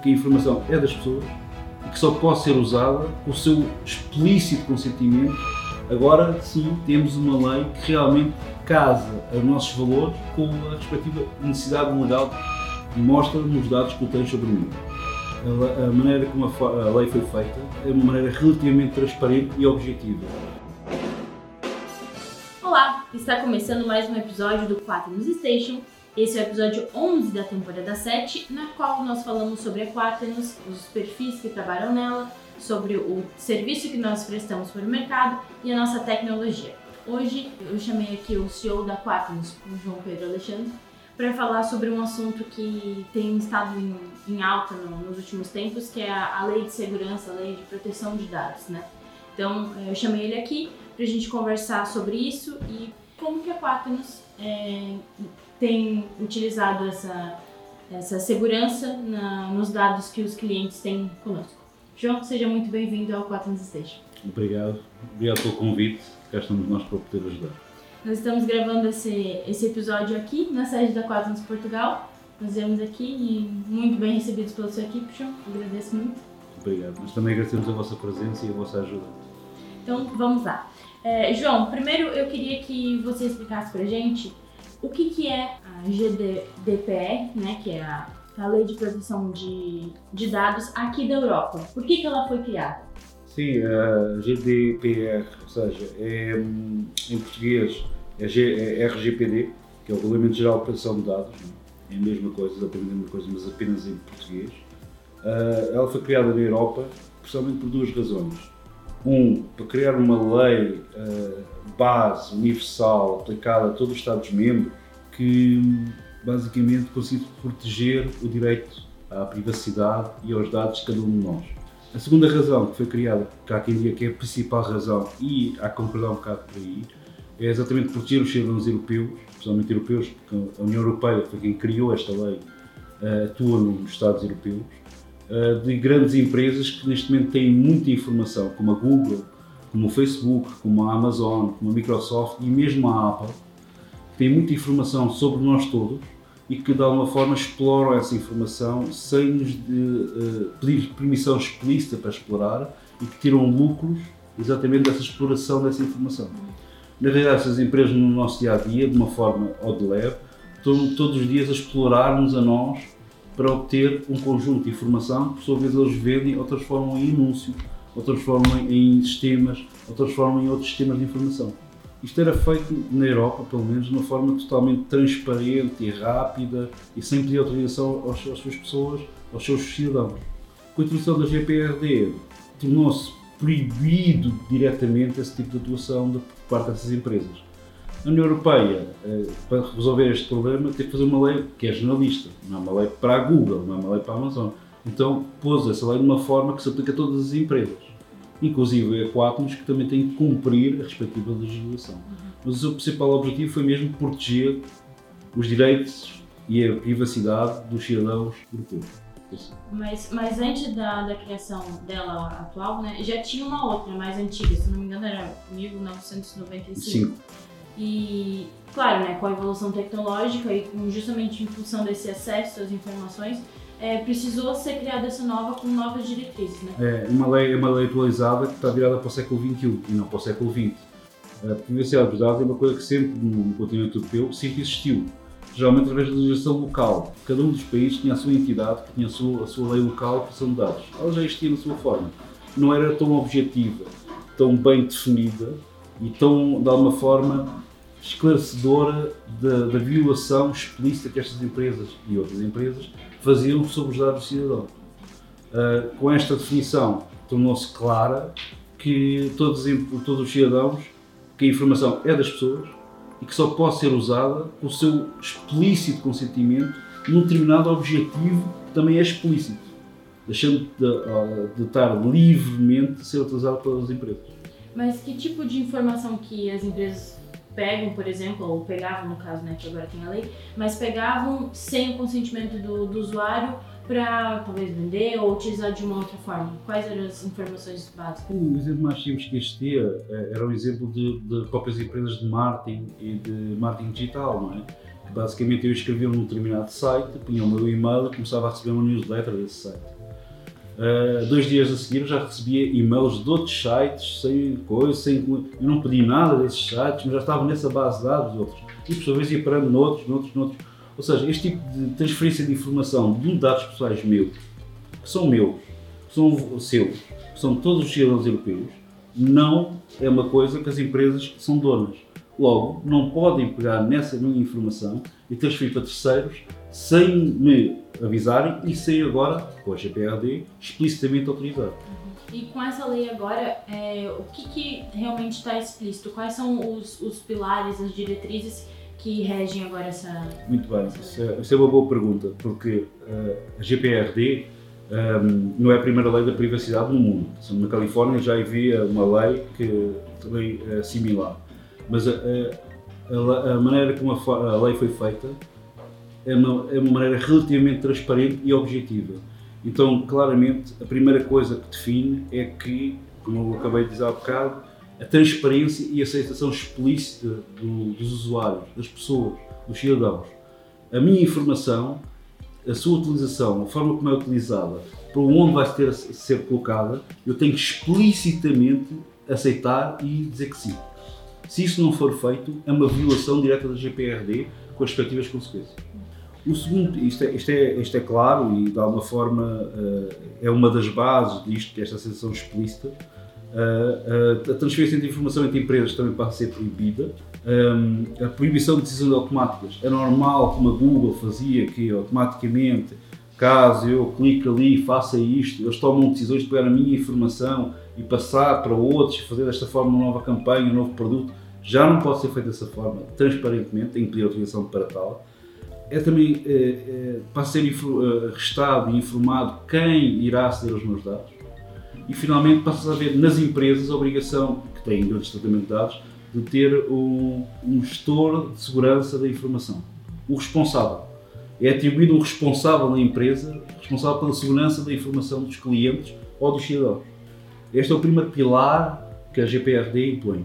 que a informação é das pessoas e que só pode ser usada com o seu explícito consentimento. Agora sim temos uma lei que realmente casa os nossos valores com a respectiva necessidade legal e mostra nos dados que tem sobre mim. A maneira como a lei foi feita é uma maneira relativamente transparente e objetiva. Olá, está começando mais um episódio do Quaternos Station, esse é o episódio 11 da temporada 7, na qual nós falamos sobre a Quaternos, os perfis que trabalham nela, sobre o serviço que nós prestamos para o mercado e a nossa tecnologia. Hoje eu chamei aqui o CEO da Quaternos, o João Pedro Alexandre, para falar sobre um assunto que tem estado em, em alta no, nos últimos tempos, que é a, a, lei de segurança, a lei de proteção de dados, né? Então eu chamei ele aqui para a gente conversar sobre isso e como que a Quaternos é, tem utilizado essa, essa segurança na, nos dados que os clientes têm conosco. João, seja muito bem-vindo ao Quaternos Station. Obrigado, obrigado pelo convite, cá estamos nós para poder ajudar. Nós estamos gravando esse, esse episódio aqui na sede da Quaternos Portugal. Nós viemos aqui e muito bem recebidos pela sua equipe, João. Agradeço muito. Obrigado, mas também agradecemos a vossa presença e a vossa ajuda. Então, vamos lá. É, João, primeiro eu queria que você explicasse para gente o que, que é a GDPR, né, que é a, a Lei de Proteção de, de Dados aqui da Europa? Por que, que ela foi criada? Sim, a GDPR, ou seja, é, em português é, G, é RGPD, que é o Regulamento Geral de Proteção de Dados, é? é a mesma coisa, exatamente a mesma coisa, mas apenas em português. Uh, ela foi criada na Europa, principalmente por duas razões. Um, para criar uma lei uh, base, universal, aplicada a todos os Estados-membros, que basicamente consiga proteger o direito à privacidade e aos dados de cada um de nós. A segunda razão que foi criada, que há quem diga que é a principal razão, e há que concordar um bocado por aí, é exatamente proteger os cidadãos europeus, especialmente europeus, porque a União Europeia foi quem criou esta lei, uh, atua nos Estados europeus, uh, de grandes empresas que neste momento têm muita informação, como a Google, como o Facebook, como a Amazon, como a Microsoft e mesmo a Apple, que têm muita informação sobre nós todos e que de alguma forma exploram essa informação sem nos de, uh, pedir permissão explícita para explorar e que tiram lucros exatamente dessa exploração dessa informação. Na realidade, essas empresas no nosso dia a dia, de uma forma ou de leve, estão todos os dias a explorar-nos a nós para obter um conjunto de informação que, por sua vez, eles vendem ou transformam em anúncios ou transformam em sistemas, ou transformam em outros sistemas de informação. Isto era feito na Europa, pelo menos, de uma forma totalmente transparente e rápida e sem pedir autorização às, suas pessoas, aos seus cidadãos. Com a introdução da GPRD, tornou-se proibido diretamente esse tipo de atuação de, por parte dessas empresas. A União Europeia, eh, para resolver este problema, teve que fazer uma lei que é jornalista, não é uma lei para a Google, não é uma lei para a Amazon. Então pôs essa lei de uma forma que se aplica a todas as empresas, inclusive a Quatnos, que também tem que cumprir a respectiva legislação. Mas o seu principal objetivo foi mesmo proteger os direitos e a privacidade dos cidadãos europeus. Mas, mas antes da, da criação dela atual, né, já tinha uma outra mais antiga, se não me engano era 1995. Sim. E, claro, né, com a evolução tecnológica e justamente em função desse acesso às informações, é, precisou ser criada essa nova com novas diretrizes, né? É uma lei, é uma lei atualizada que está virada para o século XXI e não para o século XX. A privacidade dos dados é uma coisa que sempre no continente europeu sempre existiu, geralmente através da legislação local. Cada um dos países tinha a sua entidade, que tinha a sua, a sua lei local proteção de dados. Ela já existia na sua forma. Não era tão objetiva, tão bem definida e tão, de alguma forma, esclarecedora da, da violação explícita que estas empresas e outras empresas faziam sobre os dados do cidadão. Uh, com esta definição, tornou-se clara que todos, todos os cidadãos, que a informação é das pessoas e que só pode ser usada com o seu explícito consentimento num determinado objetivo que também é explícito, deixando de, uh, de estar livremente a ser utilizado pelas empresas. Mas que tipo de informação que as empresas pegam, por exemplo, ou pegavam no caso, né, que agora tem a lei, mas pegavam sem o consentimento do, do usuário para talvez vender ou utilizar de uma outra forma? Quais eram as informações básicas? O exemplo mais simples que existia eh, era um exemplo de, de próprias empresas de marketing e de marketing digital, não é? basicamente eu escrevia num determinado site, punha o meu e-mail e começava a receber uma newsletter desse site. Uh, dois dias a seguir já recebia e-mails de outros sites, sem coisa, sem, eu não pedi nada desses sites, mas já estavam nessa base de dados outros. E por sua vez ia parando noutros, noutros, noutros. Ou seja, este tipo de transferência de informação de dados pessoais meus, que são meus, que são seus, que são todos os cidadãos europeus, não é uma coisa que as empresas são donas. Logo, não podem pegar nessa minha informação e transferir para terceiros sem me avisarem e sem agora, com a GPRD, explicitamente autorizar. E com essa lei agora, é, o que, que realmente está explícito? Quais são os, os, pilares, as diretrizes que regem agora essa. Muito bem, isso é, isso é, uma boa pergunta, porque uh, a GPRD um, ehm, não é a primeira lei da privacidade no mundo. Na Califórnia já havia uma lei que também é similar. Mas a, a, maneira como a, a, lei foi feita é uma, é uma maneira relativamente transparente e objetiva. Então, claramente, a primeira coisa que define é que, como eu acabei de dizer há bocado, a transparência e a aceitação explícita do, dos usuários, das pessoas, dos cidadãos. A minha informação, a sua utilização, a forma como é utilizada, para onde vai ter ser colocada, eu tenho que explicitamente aceitar e dizer que sim. Se isso não for feito, é uma violação direta da GPRD com as respectivas consequências. O segundo, isto é, isto é, isto é claro e de alguma forma uh, é uma das bases disto, é sensação explícita. Uh, uh, a transferência de informação entre empresas também pode ser proibida. Um, a proibição de decisões automáticas é normal, como a Google fazia, que automaticamente, caso eu clique ali e faça isto, eles tomam decisões de pegar a minha informação e passar para outros, fazer desta forma uma nova campanha, um novo produto, já não pode ser feito dessa forma, transparentemente, tem que pedir autorização para tal. É também é, é, para ser eh, restado e informado quem irá aceder aos meus dados. E finalmente passa a haver nas empresas a obrigação, que têm grandes tratamento de dados, de ter um, um gestor de segurança da informação. O responsável. É atribuído um responsável na empresa, responsável pela segurança da informação dos clientes ou dos cidadãos. Este é o primeiro pilar que a GPRD impõe.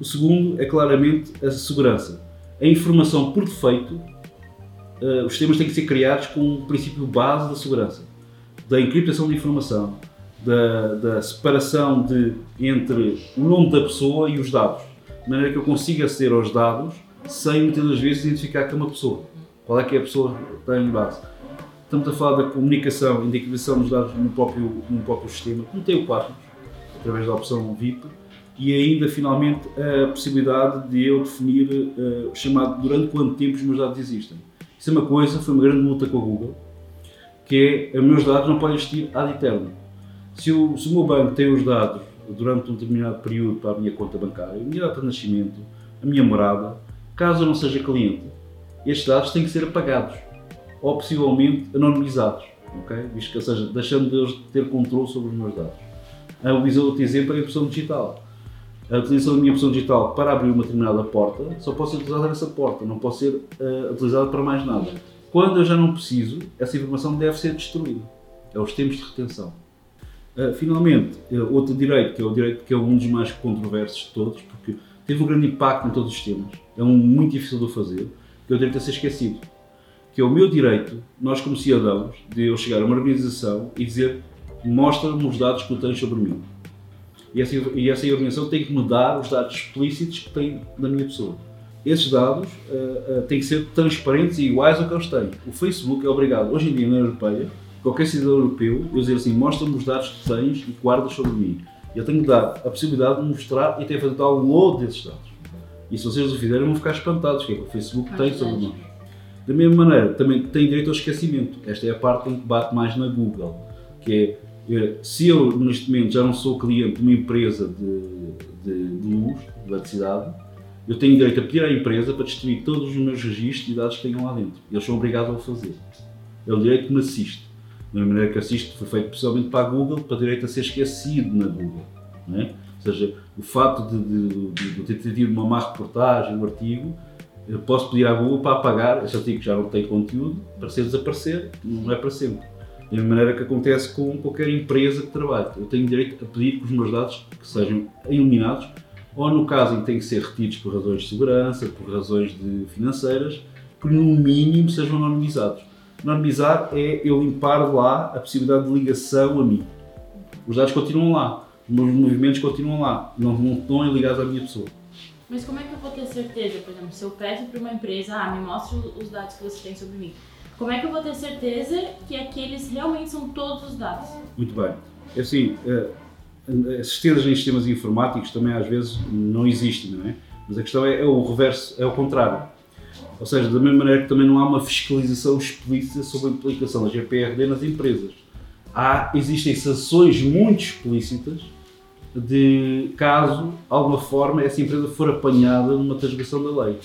O segundo é claramente a segurança. A informação por defeito, uh, os sistemas têm que ser criados com o princípio base da segurança, da encriptação de informação, da, da separação de, entre o nome da pessoa e os dados, de maneira que eu consiga aceder aos dados sem muitas das vezes identificar que é uma pessoa. Qual é que é a pessoa que tem em base? Estamos a falar da comunicação e da encriptação dos dados no próprio, no próprio sistema, como tem o Quartz, através da opção VIP, e ainda finalmente a possibilidade de eu definir uh, chamado durante quanto tempo os meus dados existem. Isso é uma coisa, foi uma grande luta com a Google, que é os meus dados não podem existir ad eterno. Se se o meu banco tem os dados durante um determinado período para a minha conta bancária, a minha data de nascimento, a minha morada, caso eu não seja cliente, estes dados têm que ser apagados ou possivelmente anonimizados, ok? Visto que, ou seja, deixando de ter controle sobre os meus dados. A outro exemplo é a impressão digital. A utilização da minha impressão digital para abrir uma determinada porta só pode ser utilizada nessa porta, não pode ser uh, utilizada para mais nada. Quando eu já não preciso, essa informação deve ser destruída. É os tempos de retenção. Uh, finalmente, uh, outro direito, que é o direito que é um dos mais controversos de todos, porque teve um grande impacto em todos os sistemas, é um muito difícil de fazer, que é o direito a ser esquecido. Que é o meu direito, nós como cidadãos, de eu chegar a uma organização e dizer mostra-me os dados que tu tens sobre mim. E essa, e essa organização tem que me dar os dados explícitos que tem da minha pessoa. Esses dados uh, uh, têm que ser transparentes e iguais ao que eles têm. O Facebook é obrigado, hoje em dia na União Europeia, qualquer cidadão europeu, eu dizer assim, mostra-me os dados que tens e guardas sobre mim. Eu tenho que dar a possibilidade de mostrar e ter fazer download desses dados. E se vocês o fizerem, vão ficar espantados, que é que o Facebook tem sobre nós. Da mesma maneira, também tem direito ao esquecimento. Esta é a parte em que bate mais na Google, que é se eu neste momento já não sou cliente de uma empresa de, de, de luz, de eletricidade, eu tenho direito a pedir à empresa para destruir todos os meus registros e dados que tenham lá dentro. Eles são obrigados a o fazer. É o direito que me assiste. Da mesma maneira que assiste foi feito principalmente para a Google, para o direito a ser esquecido na Google. É? Ou seja, o facto de, de, de, de ter tido uma má reportagem, um artigo, eu posso pedir à Google para apagar esse artigo que já não tem conteúdo, para ser desaparecer, não é para sempre. Da mesma maneira que acontece com qualquer empresa que trabalhe. Eu tenho direito a pedir que os meus dados que sejam eliminados, ou no caso em que têm que ser retidos por razões de segurança, por razões de financeiras, que no mínimo sejam anonimizados. Anonimizar é eu limpar lá a possibilidade de ligação a mim. Os dados continuam lá, os meus movimentos continuam lá, não, não estão ligados à minha pessoa. Mas como é que eu vou ter certeza, por exemplo, se eu peço para uma empresa, ah, me mostre os dados que você tem sobre mim. Como é que eu vou ter certeza que aqueles realmente são todos os dados? Muito bem. É assim, eh, as certezas em sistemas informáticos também às vezes não existem, não é? Mas a questão é, é o reverso, é o contrário. Ou seja, da mesma maneira que também não há uma fiscalização explícita sobre a implicação da GPRD nas empresas. Há, existem sanções muito explícitas de caso, de alguma forma, essa empresa for apanhada numa transgressão da lei.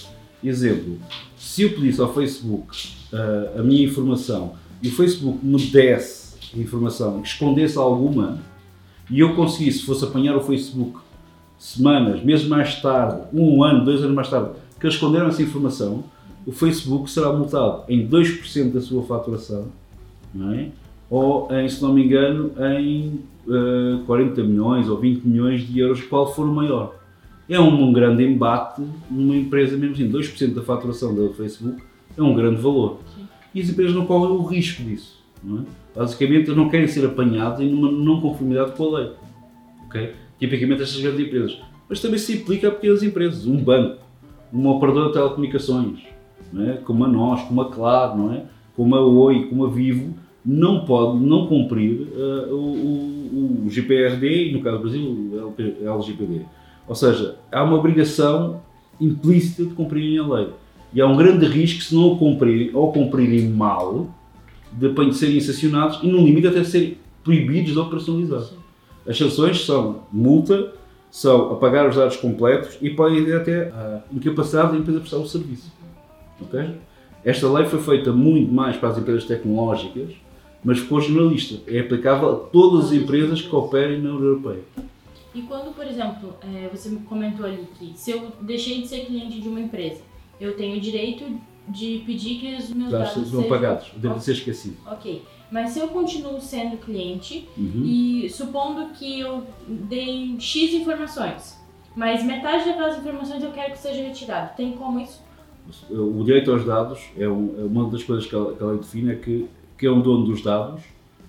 Exemplo, se eu pedisse ao Facebook uh, a minha informação e o Facebook me desse informação, escondesse alguma, e eu conseguisse, fosse apanhar o Facebook semanas, meses mais tarde, um ano, dois anos mais tarde, que eles esconderam essa informação, o Facebook será multado em 2% da sua faturação, não é? ou em, se não me engano, em uh, eh, 40 milhões ou 20 milhões de euros, qual for o maior. É um, um grande embate numa empresa, mesmo assim, 2% da faturação do Facebook é um grande valor. Sim. E as empresas não correm o risco disso. É? Basicamente, eles não querem ser apanhados em uma não conformidade com a lei. Okay? Tipicamente estas grandes empresas. Mas também se aplica a pequenas empresas. Um banco, uma operadora de telecomunicações, é? como a nós, como a Claro, não é? como a Oi, como a Vivo, não pode não cumprir uh, o, o, o, GPRD e, no caso do Brasil, o LGPD. Ou seja, há uma obrigação implícita de cumprirem a lei. E há um grande risco, se não o cumprirem ou cumprirem mal, de serem sancionados e, no limite, até serem proibidos de operacionalizar. As sanções são multa, são apagar os dados completos e podem ir até a incapacidade da empresa prestar o serviço. Okay? Esta lei foi feita muito mais para as empresas tecnológicas, mas ficou generalista. É aplicável a todas as empresas que operem na União Europeia. E quando, por exemplo, é, você comentou ali que se eu deixei de ser cliente de uma empresa, eu tenho o direito de pedir que os meus dados sejam sejam pagados, deve ser esquecido. Ok. Mas se eu continuo sendo cliente uhum. e supondo que eu dei X informações, mas metade daquelas informações eu quero que seja retirado, tem como isso? O direito aos dados é, é uma das coisas que que ela define é que quem é o dono dos dados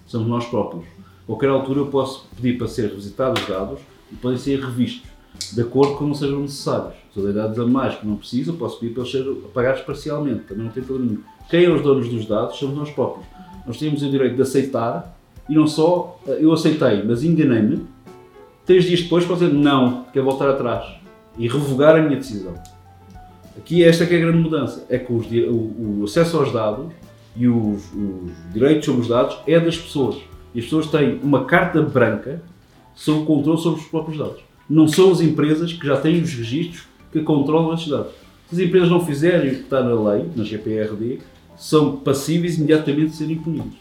somos nós próprios. A qualquer altura eu posso pedir para ser revisitados os dados e podem ser revistos, de acordo com não sejam necessários. Dados a mais que não preciso, posso pedir para eles serem apagados parcialmente, também não tem problema nenhum. Quem é os donos dos dados somos nós próprios. Nós temos o direito de aceitar e não só eh, eu aceitei, mas enganei-me. Três dias depois posso dizer não, quero voltar atrás e revogar a minha decisão. Aqui esta é a grande mudança, é que os, o, o, acesso aos dados e os, os direitos sobre os dados é das pessoas. E as pessoas têm uma carta branca sobre o controle sobre os próprios dados. Não são as empresas que já têm os registros que controlam esses dados. Se as empresas não fizerem o que está na lei, na GPRD, são passíveis imediatamente de serem punidos.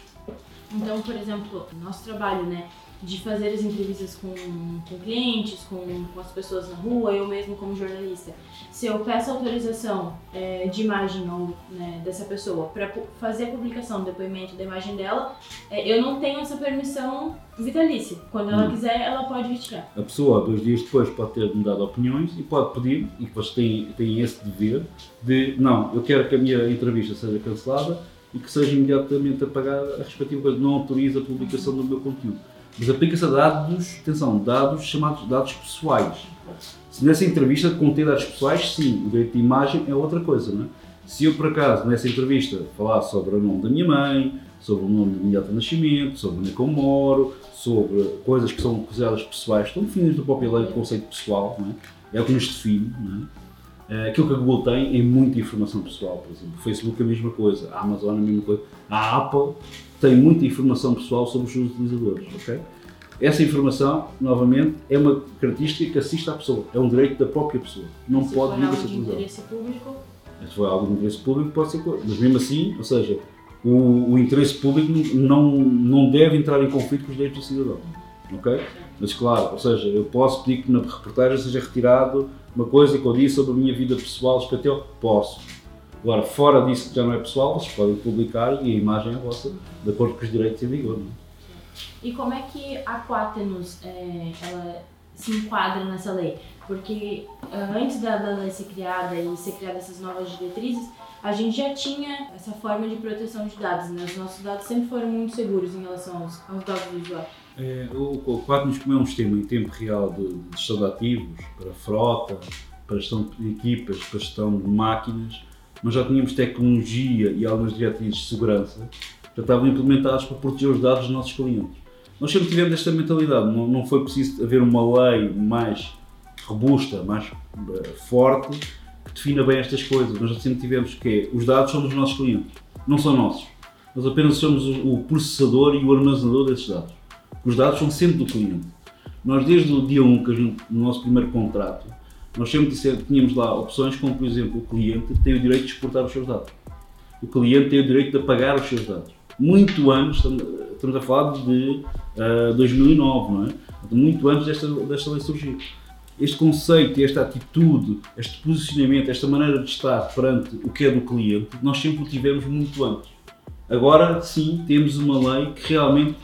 Então, por exemplo, nosso trabalho, né, de fazer as entrevistas com, com clientes, com, com, as pessoas na rua, eu mesmo como jornalista, se eu peço autorização é, de imagem ou, né, dessa pessoa para fazer a publicação depoimento da imagem dela, é, eu não tenho essa permissão vitalícia. Quando ela hum. quiser, ela pode retirar. A pessoa, dois dias depois, pode ter mudado opiniões e pode pedir, e depois tem, tem esse dever, de não, eu quero que a minha entrevista seja cancelada e que seja imediatamente apagada a respectiva coisa. Não autoriza a publicação do meu conteúdo mas aplica-se a dados, atenção, dados chamados dados pessoais. Se nessa entrevista contém dados pessoais, sim, o direito de imagem é outra coisa, não é? Se eu, por acaso, nessa entrevista falar sobre o nome da minha mãe, sobre o nome do meu nascimento, sobre onde é que eu moro, sobre coisas que são consideradas pessoais, estão definidas no próprio lei do conceito pessoal, não é? é o que nos define. Não é? Aquilo que a Google tem é muita informação pessoal, por exemplo. O Facebook é a mesma coisa, a Amazon é a mesma coisa, a Apple tem muita informação pessoal sobre os seus utilizadores. Okay? Essa informação, novamente, é uma característica que assiste à pessoa, é um direito da própria pessoa. Não se pode nunca ser utilizado. público? Se for algo de interesse público, pode ser. Mas mesmo assim, ou seja, o, o, interesse público não, não deve entrar em conflito com os direitos do cidadão. Ok? Mas claro, ou seja, eu posso pedir que na reportagem seja retirado uma coisa que eu disse sobre a minha vida pessoal, escatel? Posso Agora, fora disso que já não é pessoal, vocês podem publicar e a imagem é vossa, de acordo com os direitos em vigor. Não é? E como é que a Quaternos é, ela se enquadra nessa lei? Porque uh, antes da, da, lei ser criada e ser criadas essas novas diretrizes, a gente já tinha essa forma de proteção de dados, né? Os nossos dados sempre foram muito seguros em relação aos, aos dados do usuário. É, o, o Quadnos, como é um sistema em tempo real de, de gestão de ativos, para frota, para gestão de equipas, para gestão de máquinas, nós já tínhamos tecnologia e algumas diretrizes de segurança já estavam implementadas para proteger os dados dos nossos clientes. Nós sempre tivemos esta mentalidade, não, não foi preciso haver uma lei mais robusta, mais uh, forte, que defina bem estas coisas. Nós sempre tivemos que é, os dados são dos nossos clientes, não são nossos. Nós apenas somos o processador e o armazenador desses dados. Os dados são sempre do cliente. Nós, desde o dia 1, que gente, no nosso primeiro contrato, nós sempre tínhamos lá opções como, por exemplo, o cliente tem o direito de exportar os seus dados. O cliente tem o direito de apagar os seus dados. Muito antes, estamos a falar de uh, 2009, não é? Muito antes desta, desta lei surgir. Este conceito esta atitude, este posicionamento, esta maneira de estar perante o que é do cliente, nós sempre o tivemos muito antes. Agora sim temos uma lei que realmente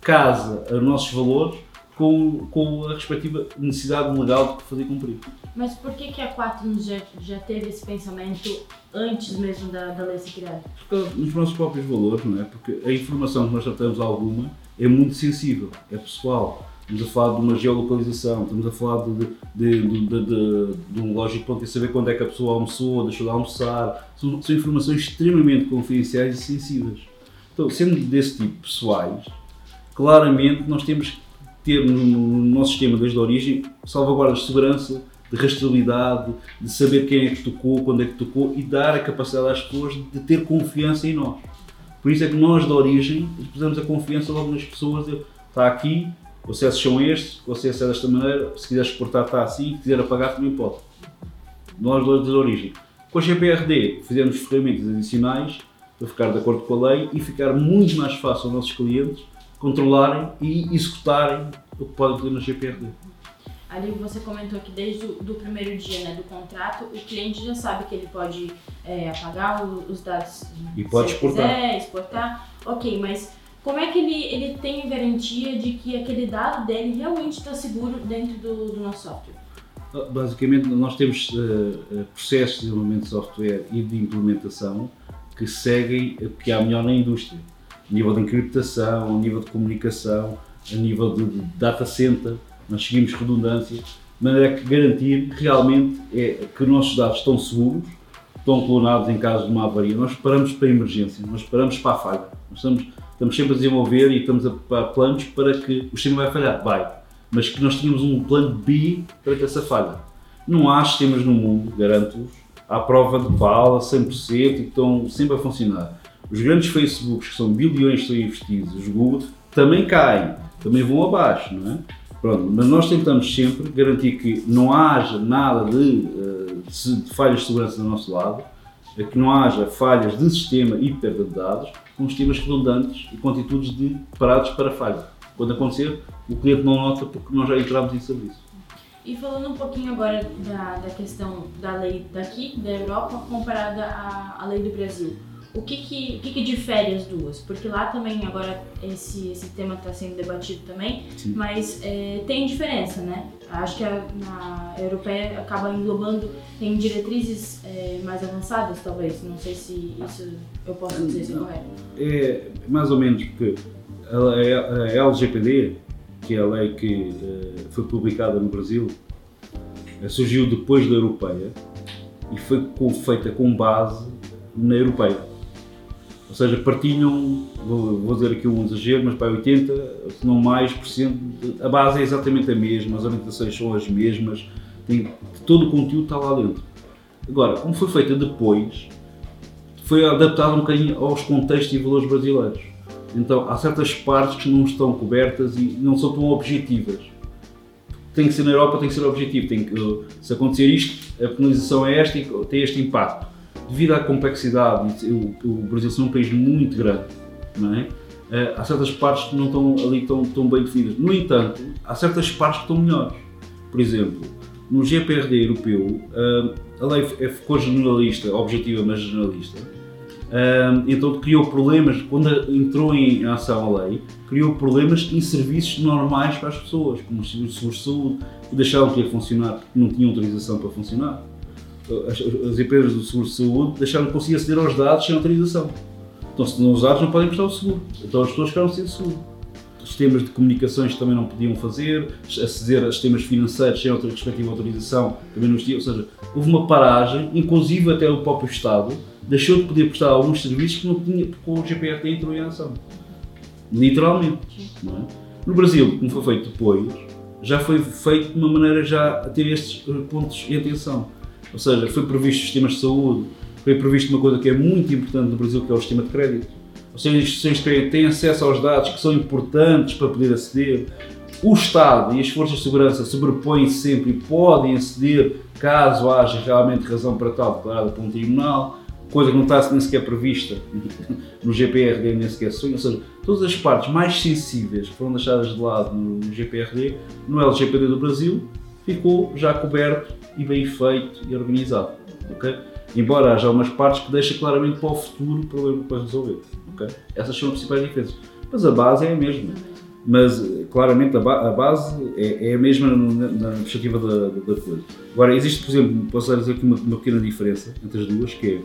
casa os nossos valores com, com a respectiva necessidade legal de fazer cumprir. Mas por que, que a Quaternos já, já teve esse pensamento antes mesmo da, da lei ser criada? Porque nos nossos próprios valores, não é? Porque a informação que nós tratamos alguma é muito sensível, é pessoal. Estamos a falar de uma geolocalização, estamos a falar de, de, de, de, de um lógico ponto de saber quando é que a pessoa almoçou, deixou de almoçar. São, são informações extremamente confidenciais e sensíveis. Então, sendo desse tipo pessoais, claramente nós temos que ter no, no nosso sistema desde a origem salvaguardas de segurança, de rastreabilidade, de saber quem é que tocou, quando é que tocou e dar a capacidade às pessoas de ter confiança em nós. Por isso é que nós, da origem, pusemos a confiança logo nas pessoas. Está aqui, os acessos são estes, o acesso é desta maneira, se quiser exportar está assim, se quiser apagar também pode. Nós, da origem. Com a GPRD, fizemos ferramentas adicionais para ficar de acordo com a lei e ficar muito mais fácil aos nossos clientes controlarem e executarem o que podem fazer na GPRD. Ali você comentou que desde o do primeiro dia né, do contrato, o cliente já sabe que ele pode é, apagar os dados e pode exportar. Quiser, exportar. Ok, mas como é que ele, ele tem garantia de que aquele dado dele realmente está seguro dentro do, do, nosso software? Ah, basicamente, nós temos uh, processos de desenvolvimento de software e de implementação que seguem o que há melhor na indústria a nível de encriptação, a nível de comunicação, a nível de, data center, nós seguimos redundância, de maneira que garantir realmente é que os nossos dados estão seguros, estão clonados em caso de uma avaria. Nós paramos para a emergência, nós paramos para a falha. Nós estamos, estamos sempre a desenvolver e estamos a preparar planos para que o sistema vai falhar, vai, mas que nós tenhamos um plano B para que essa falha. Não há sistemas no mundo, garanto-vos, à prova de bala, 100% e que estão sempre a funcionar. Os grandes Facebooks, que são bilhões que estão investidos, os Google, também caem, também vão abaixo, não é? Pronto, mas nós tentamos sempre garantir que não haja nada de, eh, de falhas de segurança do nosso lado, é que não haja falhas de sistema e perda de dados, com sistemas redundantes e com atitudes de parados para falha. Quando acontecer, o cliente não nota porque nós já entramos em serviço. E falando um pouquinho agora da, da questão da lei daqui, da Europa, comparada à, à lei do Brasil o que que, o que que difere as duas? Porque lá também, agora, esse, esse tema está sendo debatido também, Sim. mas é, tem diferença, né? Acho que a, na europeia acaba englobando, tem diretrizes é, mais avançadas, talvez. Não sei se isso eu posso dizer se é correto. É mais ou menos, porque a, a LGPD, que é a lei que uh, foi publicada no Brasil, surgiu depois da europeia e foi feita com base na europeia. Seja, partilham, vou, vou dizer aqui um exagero, mas para 80, se não mais, por cento, a base é exatamente a mesma, as orientações são as mesmas, tem, todo o conteúdo está lá dentro. Agora, como foi feita depois, foi adaptado um bocadinho aos contextos e valores brasileiros. Então, há certas partes que não estão cobertas e não são tão objetivas. Tem que ser na Europa, tem que ser objetivo. Tem que, se acontecer isto, a penalização é esta e tem este impacto devido à complexidade, o, o Brasil ser um país muito grande, não é? Uh, há certas partes que não estão ali tão, tão bem definidas. No entanto, há certas partes que estão melhores. Por exemplo, no GPRD europeu, uh, a lei ficou generalista, objetiva, mas generalista. Uh, então criou problemas, quando entrou em ação a lei, criou problemas em serviços normais para as pessoas, como os seguros de saúde, que deixaram de funcionar porque não tinham autorização para funcionar as, as empresas do seguro de saúde deixaram de conseguir aceder aos dados sem autorização. Então, se não os dados, não podem prestar o seguro. Então, as pessoas ficaram sem seguro. Sistemas de comunicações também não podiam fazer, aceder a sistemas financeiros sem outra respectiva autorização também não existia. Ou seja, houve uma paragem, inclusive até o próprio Estado deixou de poder prestar alguns serviços que não tinha, porque o GPRT entrou em ação. Literalmente. É? No Brasil, como foi feito depois, já foi feito de uma maneira já a ter estes pontos em atenção. Ou seja, foi previsto sistemas de saúde, foi previsto uma coisa que é muito importante no Brasil, que é o sistema de crédito. Ou seja, as instituições têm acesso aos dados que são importantes para poder aceder. O Estado e as forças de segurança sobrepõem sempre e podem aceder caso haja realmente razão para tal declarada por um tribunal, coisa que não está nem sequer prevista no GPRD, nem sequer sonho. Ou seja, todas as partes mais sensíveis que foram deixadas de lado no GPRD, no LGPD do Brasil, ficou já coberto e bem feito e organizado. Okay? Embora haja algumas partes que deixam claramente para o futuro o problema para resolver. Okay? Essas são as principais diferenças. Mas a base é a mesma. Mas claramente a, ba a base é, é, a mesma na, na perspectiva da, da, coisa. Agora, existe, por exemplo, posso dizer aqui uma, uma pequena diferença entre as duas, que é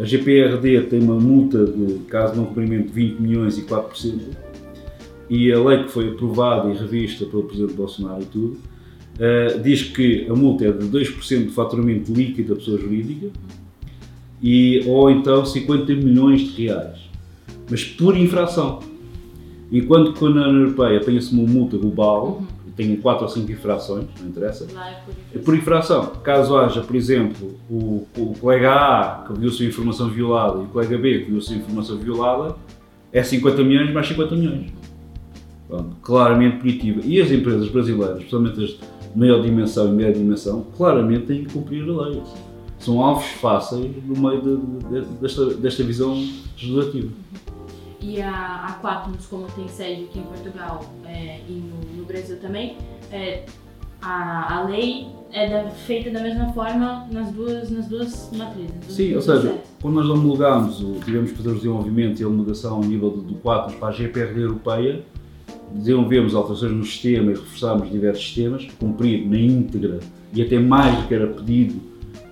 a GPRD tem uma multa de caso não cumprimento de 20 milhões e 4%, e a lei que foi aprovada e revista pelo Presidente Bolsonaro e tudo, uh, diz que a multa é de 2% de faturamento líquido da pessoa jurídica e, ou então 50 milhões de reais, mas por infração. Enquanto que na União Europeia tem-se uma multa global, uhum. tem 4 ou 5 infrações, não interessa. É por infração. É por infração. Caso haja, por exemplo, o, o colega A que viu sua informação violada e o colega B que viu sua informação violada, é 50 milhões mais 50 milhões. Pronto, claramente punitiva. E as empresas brasileiras, especialmente as maior dimensão e média dimensão, claramente têm que cumprir a lei. São alvos fáceis no meio de, de, desta, desta visão legislativa. E a, a Quatnos, como tem sede aqui em Portugal é, e no, no, Brasil também, é, a, a lei é da, feita da mesma forma nas duas, nas duas matrizes. Sim, ou seja, quando nós homologámos, tivemos que fazer o desenvolvimento e a homologação ao nível do, do Quatnos para a GPRD europeia, desenvolvemos alterações no sistema e reforçámos diversos sistemas, cumprir na íntegra e até mais do que era pedido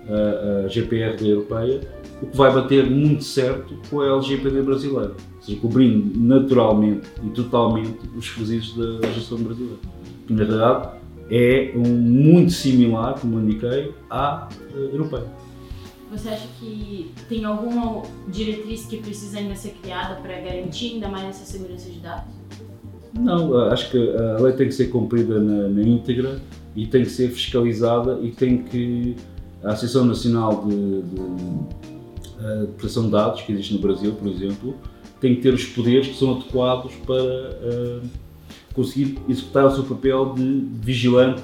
a, a GPRD europeia, o que vai bater muito certo com a LGPD brasileira, ou seja, cobrindo naturalmente e totalmente os requisitos da legislação brasileira. Que na verdade é um, muito similar, como indiquei, à uh, europeia. Você acha que tem alguma diretriz que precisa ainda ser criada para garantir ainda mais essa segurança de dados? Não, acho que a lei tem que ser cumprida na, na íntegra e tem que ser fiscalizada e tem que. A Associação Nacional de, de, de Proteção de Dados, que existe no Brasil, por exemplo, tem que ter os poderes que são adequados para uh, conseguir executar o seu papel de vigilante,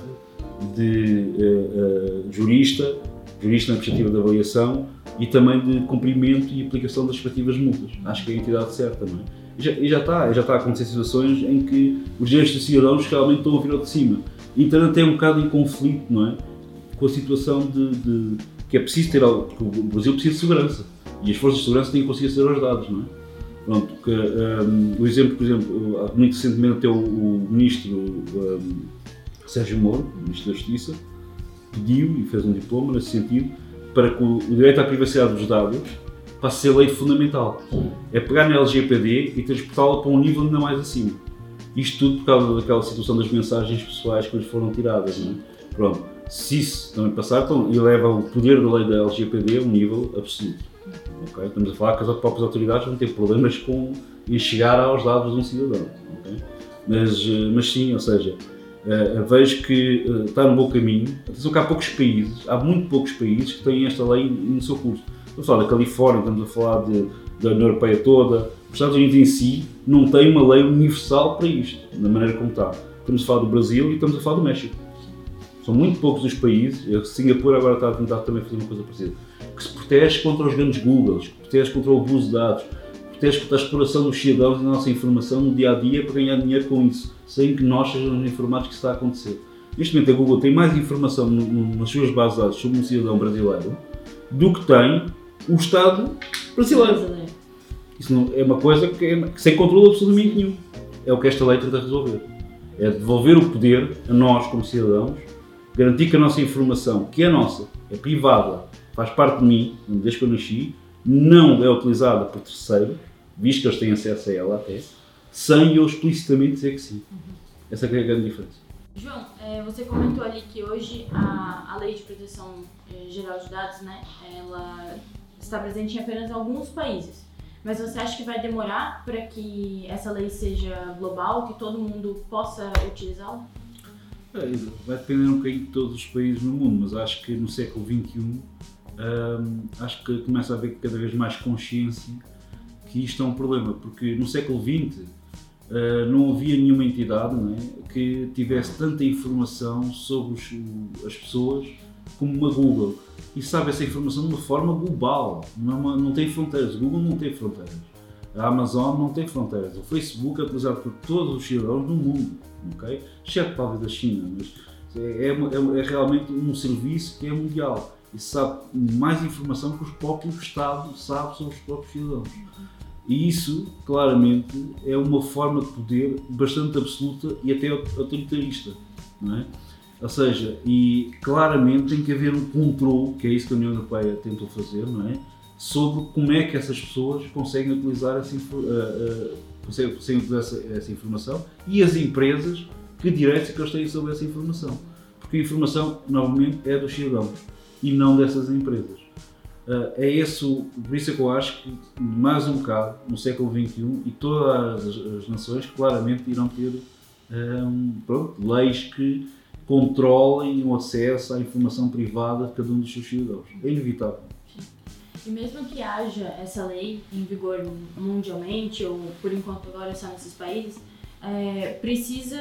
de uh, uh, jurista, jurista na perspectiva de avaliação e também de cumprimento e aplicação das respectivas multas. Acho que é a entidade certa, não é? Já, e já está, já está a acontecer situações em que os direitos dos cidadãos realmente estão a vir ao de cima. Então até um bocado em conflito, não é? Com a situação de, de que é preciso ter algo, o Brasil precisa de segurança e as forças de segurança têm que conseguir aceder aos dados, não é? Pronto, que, um, o exemplo, por exemplo, muito recentemente o, o ministro um, Sérgio Moro, ministro da Justiça, pediu e fez um diploma nesse sentido para que o, o direito à privacidade dos dados para ser lei fundamental. É pegar na LGPD e transportá-la para um nível ainda mais acima. Isto tudo por causa daquela situação das mensagens pessoais que lhes foram tiradas. Não é? Pronto, se isso também passar, então eleva o poder da lei da LGPD a um nível absoluto. Okay? Estamos a falar que as próprias autoridades vão ter problemas com em chegar aos dados de um cidadão. Okay? Mas, eh, mas sim, ou seja, uh, vejo que uh, está no bom caminho. Atenção que há poucos países, há muito poucos países que têm esta lei no seu curso. Estamos a falar da Califórnia, estamos a falar de, da União Europeia toda. Os Estados Unidos em si não tem uma lei universal para isto, da maneira como está. Estamos a falar do Brasil e estamos a falar do México. São muito poucos os países, Singapura agora está a tentar também fazer uma coisa parecida, que se protege contra os grandes Googles, que protege contra o abuso de dados, protege contra a exploração dos cidadãos da nossa informação no dia a dia para ganhar dinheiro com isso, sem que nós sejamos informados que isso está a acontecer. Neste momento a Google tem mais informação no, no, nas suas bases de dados sobre um cidadão brasileiro do que tem o Estado brasileiro. Isso não, é uma coisa que, é, que sem controle absolutamente nenhum. É o que esta lei tenta resolver. É devolver o poder a nós, como cidadãos, garantir que a nossa informação, que é nossa, é privada, faz parte de mim, desde que eu nasci, não é utilizada por terceiro, visto que eles têm acesso a ela até, sem eu explicitamente dizer que sim. Uhum. Essa é a grande diferença. João, é, você comentou ali que hoje a, a Lei de Proteção é, Geral de Dados, né, ela está presente em apenas alguns países. Mas você acha que vai demorar para que essa lei seja global, que todo mundo possa utilizá-la? É, vai depender um bocadinho de todos os países no mundo, mas acho que no século XXI hum, acho que começa a haver cada vez mais consciência que isto é um problema, porque no século XX uh, ah, não havia nenhuma entidade é, que tivesse tanta informação sobre os, as pessoas como uma Google e sabe essa informação de uma forma global, não, é uma, não tem fronteiras. O Google não tem fronteiras, a Amazon não tem fronteiras, o Facebook é utilizado por todos os cidadãos do mundo, ok? exceto talvez da China, mas é, é, é, é, realmente um serviço que é mundial e sabe mais informação que os próprios Estados sabem sobre os próprios cidadãos. E isso, claramente, é uma forma de poder bastante absoluta e até autoritarista. Não é? Ou seja, e claramente tem que haver um controle, que é isso que a União Europeia tentou fazer, não é? Sobre como é que essas pessoas conseguem utilizar essa, uh, uh, conseguem, conseguem utilizar essa, essa, informação e as empresas, que direitos é que eles têm sobre essa informação. Porque a informação, novamente, é dos cidadãos e não dessas empresas. Uh, é esse, por isso é que eu acho que mais um bocado, no século XXI, e todas as, as nações claramente irão ter um, pronto, leis que controlem o acesso à informação privada de cada um dos seus cidadãos. É inevitável. E mesmo que haja essa lei em vigor mundialmente, ou por enquanto agora só nesses países, é, precisa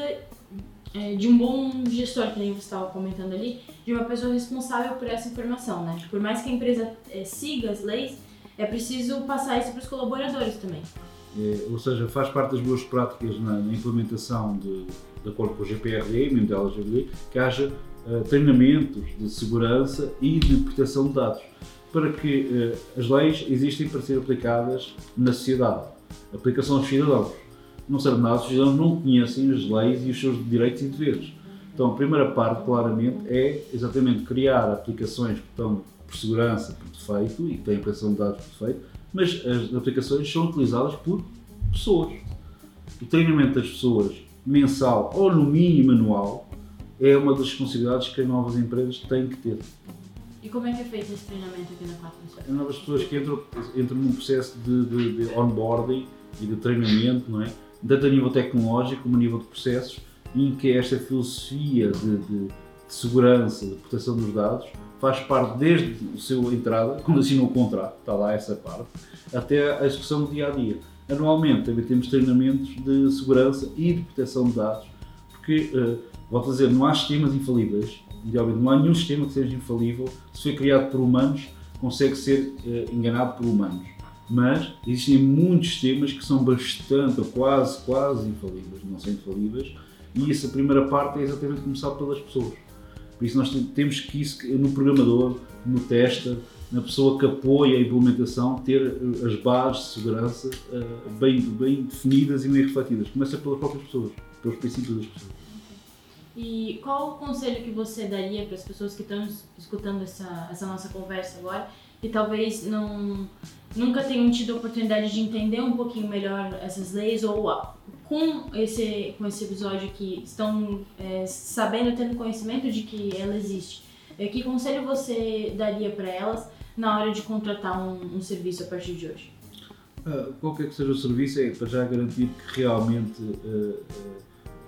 é, de um bom gestor, que nem você estava comentando ali, de uma pessoa responsável por essa informação, né? Por mais que a empresa é, siga as leis, é preciso passar isso para os colaboradores também. É, ou seja, faz parte das boas práticas na, na implementação de, de acordo com o GPRD, Mundial GPRD, que haja uh, treinamentos de segurança e de proteção de dados, para que uh, as leis existem para ser aplicadas na sociedade. Aplicação aos cidadãos. Não serve nada, os cidadãos não conhecem as leis e os seus direitos e deveres. Então, a primeira parte, claramente, é exatamente criar aplicações que estão por segurança, por defeito, e que têm aplicação de dados por defeito, mas as aplicações são utilizadas por pessoas. O treinamento das pessoas mensal ou no mínimo anual é uma das responsabilidades que as novas empresas têm que ter. E como é que é feito esse treinamento aqui na Quatro As novas pessoas que entram, entram num processo de, de, de onboarding e de treinamento, não é? tanto a nível tecnológico como a nível de processos, em que esta filosofia de, de, de segurança, de proteção dos dados, faz parte desde a sua entrada, quando assinou o contrato, está lá essa parte, até a execução do dia a dia. Anualmente também temos treinamentos de segurança e de proteção de dados, porque, uh, vou dizer, não há sistemas infalíveis, idealmente não há nenhum sistema que seja infalível, se foi criado por humanos, consegue ser uh, enganado por humanos. Mas existem muitos sistemas que são bastante, ou quase, quase infalíveis, não são infalíveis, e essa primeira parte é exatamente começar pelas pessoas. Por isso nós temos que isso no programador, no tester, na pessoa que apoia a implementação, ter eh, as bases de segurança uh, bem, bem definidas e bem refletidas. Começa pelas próprias pessoas, pelos princípios das pessoas. E qual o conselho que você daria para as pessoas que estão escutando essa, essa nossa conversa agora e talvez não nunca tenham tido a oportunidade de entender um pouquinho melhor essas leis ou com esse com esse episódio aqui estão é, sabendo tendo conhecimento de que ela existe que conselho você daria para elas na hora de contratar um, um serviço a partir de hoje? Uh, qualquer que seja o serviço, é para já garantir que realmente uh,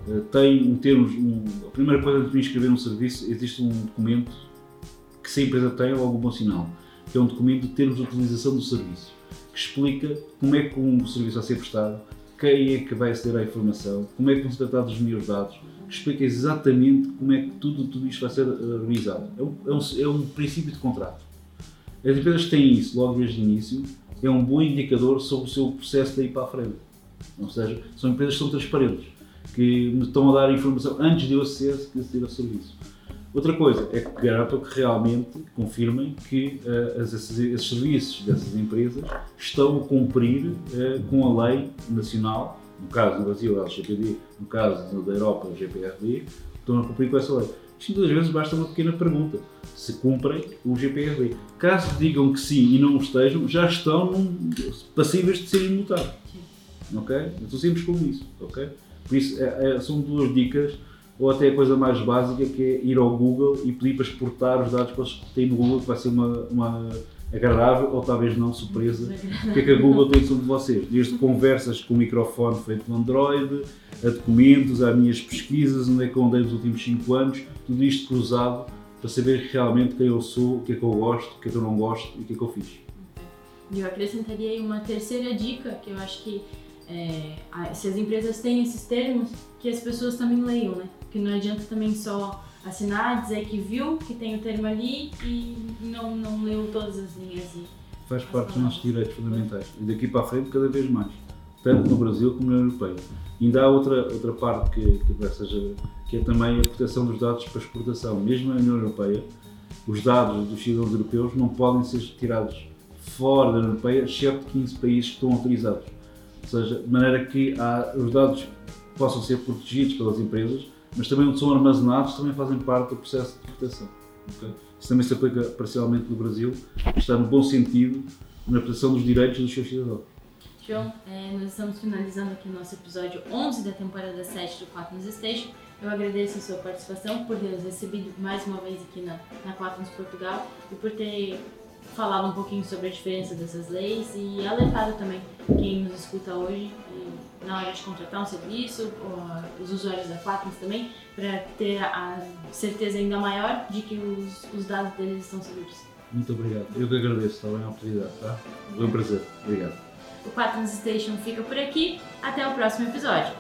uh, tem um termos. Um, a primeira coisa antes de inscrever um serviço, existe um documento que se a empresa tem, logo um bom sinal, que é um documento de termos de utilização do serviço, que explica como é que um serviço vai ser prestado, quem é que vai aceder à informação, como é que vão ser tratados os meus dados, que explica exatamente como é que tudo, tudo isto vai ser realizado. É um, é um, é um princípio de contrato. As empresas que têm isso logo desde o início é um bom indicador sobre o seu processo daí para a frente. Ou seja, são empresas que são transparentes, que me estão a dar informação antes de eu aceder, aceder ao serviço. Outra coisa é que garantam que realmente confirmem que uh, esses, esses, serviços dessas empresas estão a cumprir uh, com a lei nacional, no caso do Brasil, a LGPD, no caso da Europa, o GPRD, estão a cumprir com essa lei. Muitas vezes basta uma pequena pergunta se cumprem o GPRD. Caso digam que sim e não estejam, já estão passíveis de serem multados. Ok? Eu estou simples como isso. Ok? Por isso, é, é, são duas dicas, ou até a coisa mais básica que é ir ao Google e pedir para exportar os dados que eles têm no Google, que vai ser uma, uma agradável ou talvez não surpresa. Que é que a Google tem sobre vocês? Desde conversas com o microfone feito no Android, a documentos, a minhas pesquisas, onde é que eu andei nos últimos 5 anos, tudo isto cruzado para saber realmente quem eu sou, o que é que eu gosto, o que é que eu não gosto e o que é que eu fiz. Eu acrescentaria aí uma terceira dica, que eu acho que é, se as empresas têm esses termos, que as pessoas também leiam, né? Porque não adianta também só assinar, dizer que viu, que tem o termo ali e não, não leu todas as linhas. E Faz parte dos nossos direitos fundamentais. E daqui para a frente, cada vez mais. Tanto no Brasil como na União Europeia. Ainda há outra, outra parte que, que, seja, que é também a proteção dos dados para exportação. Mesmo na União Europeia, os dados dos cidadãos europeus não podem ser tirados fora da União Europeia, exceto 15 países que estão autorizados. Ou seja, de maneira que há, os dados possam ser protegidos pelas empresas, mas também onde são armazenados também fazem parte do processo de proteção. Okay? Isso também se aplica parcialmente no Brasil, está no bom sentido na proteção dos direitos dos seus cidadãos. João, é, nós estamos finalizando aqui o nosso episódio 11 da temporada 7 do Quatnos Station. Eu agradeço a sua participação, por ter nos recebido mais uma vez aqui na, na Quatnos Portugal e por ter falado um pouquinho sobre a diferença dessas leis e alertado também quem nos escuta hoje na hora de contratar um serviço, os usuários da Quatnos também, para ter a certeza ainda maior de que os, os dados deles estão seguros. Muito obrigado. Eu que agradeço, está bem a oportunidade, tá? Foi um prazer. Obrigado. O Quatnos Station fica por aqui. Até o próximo episódio.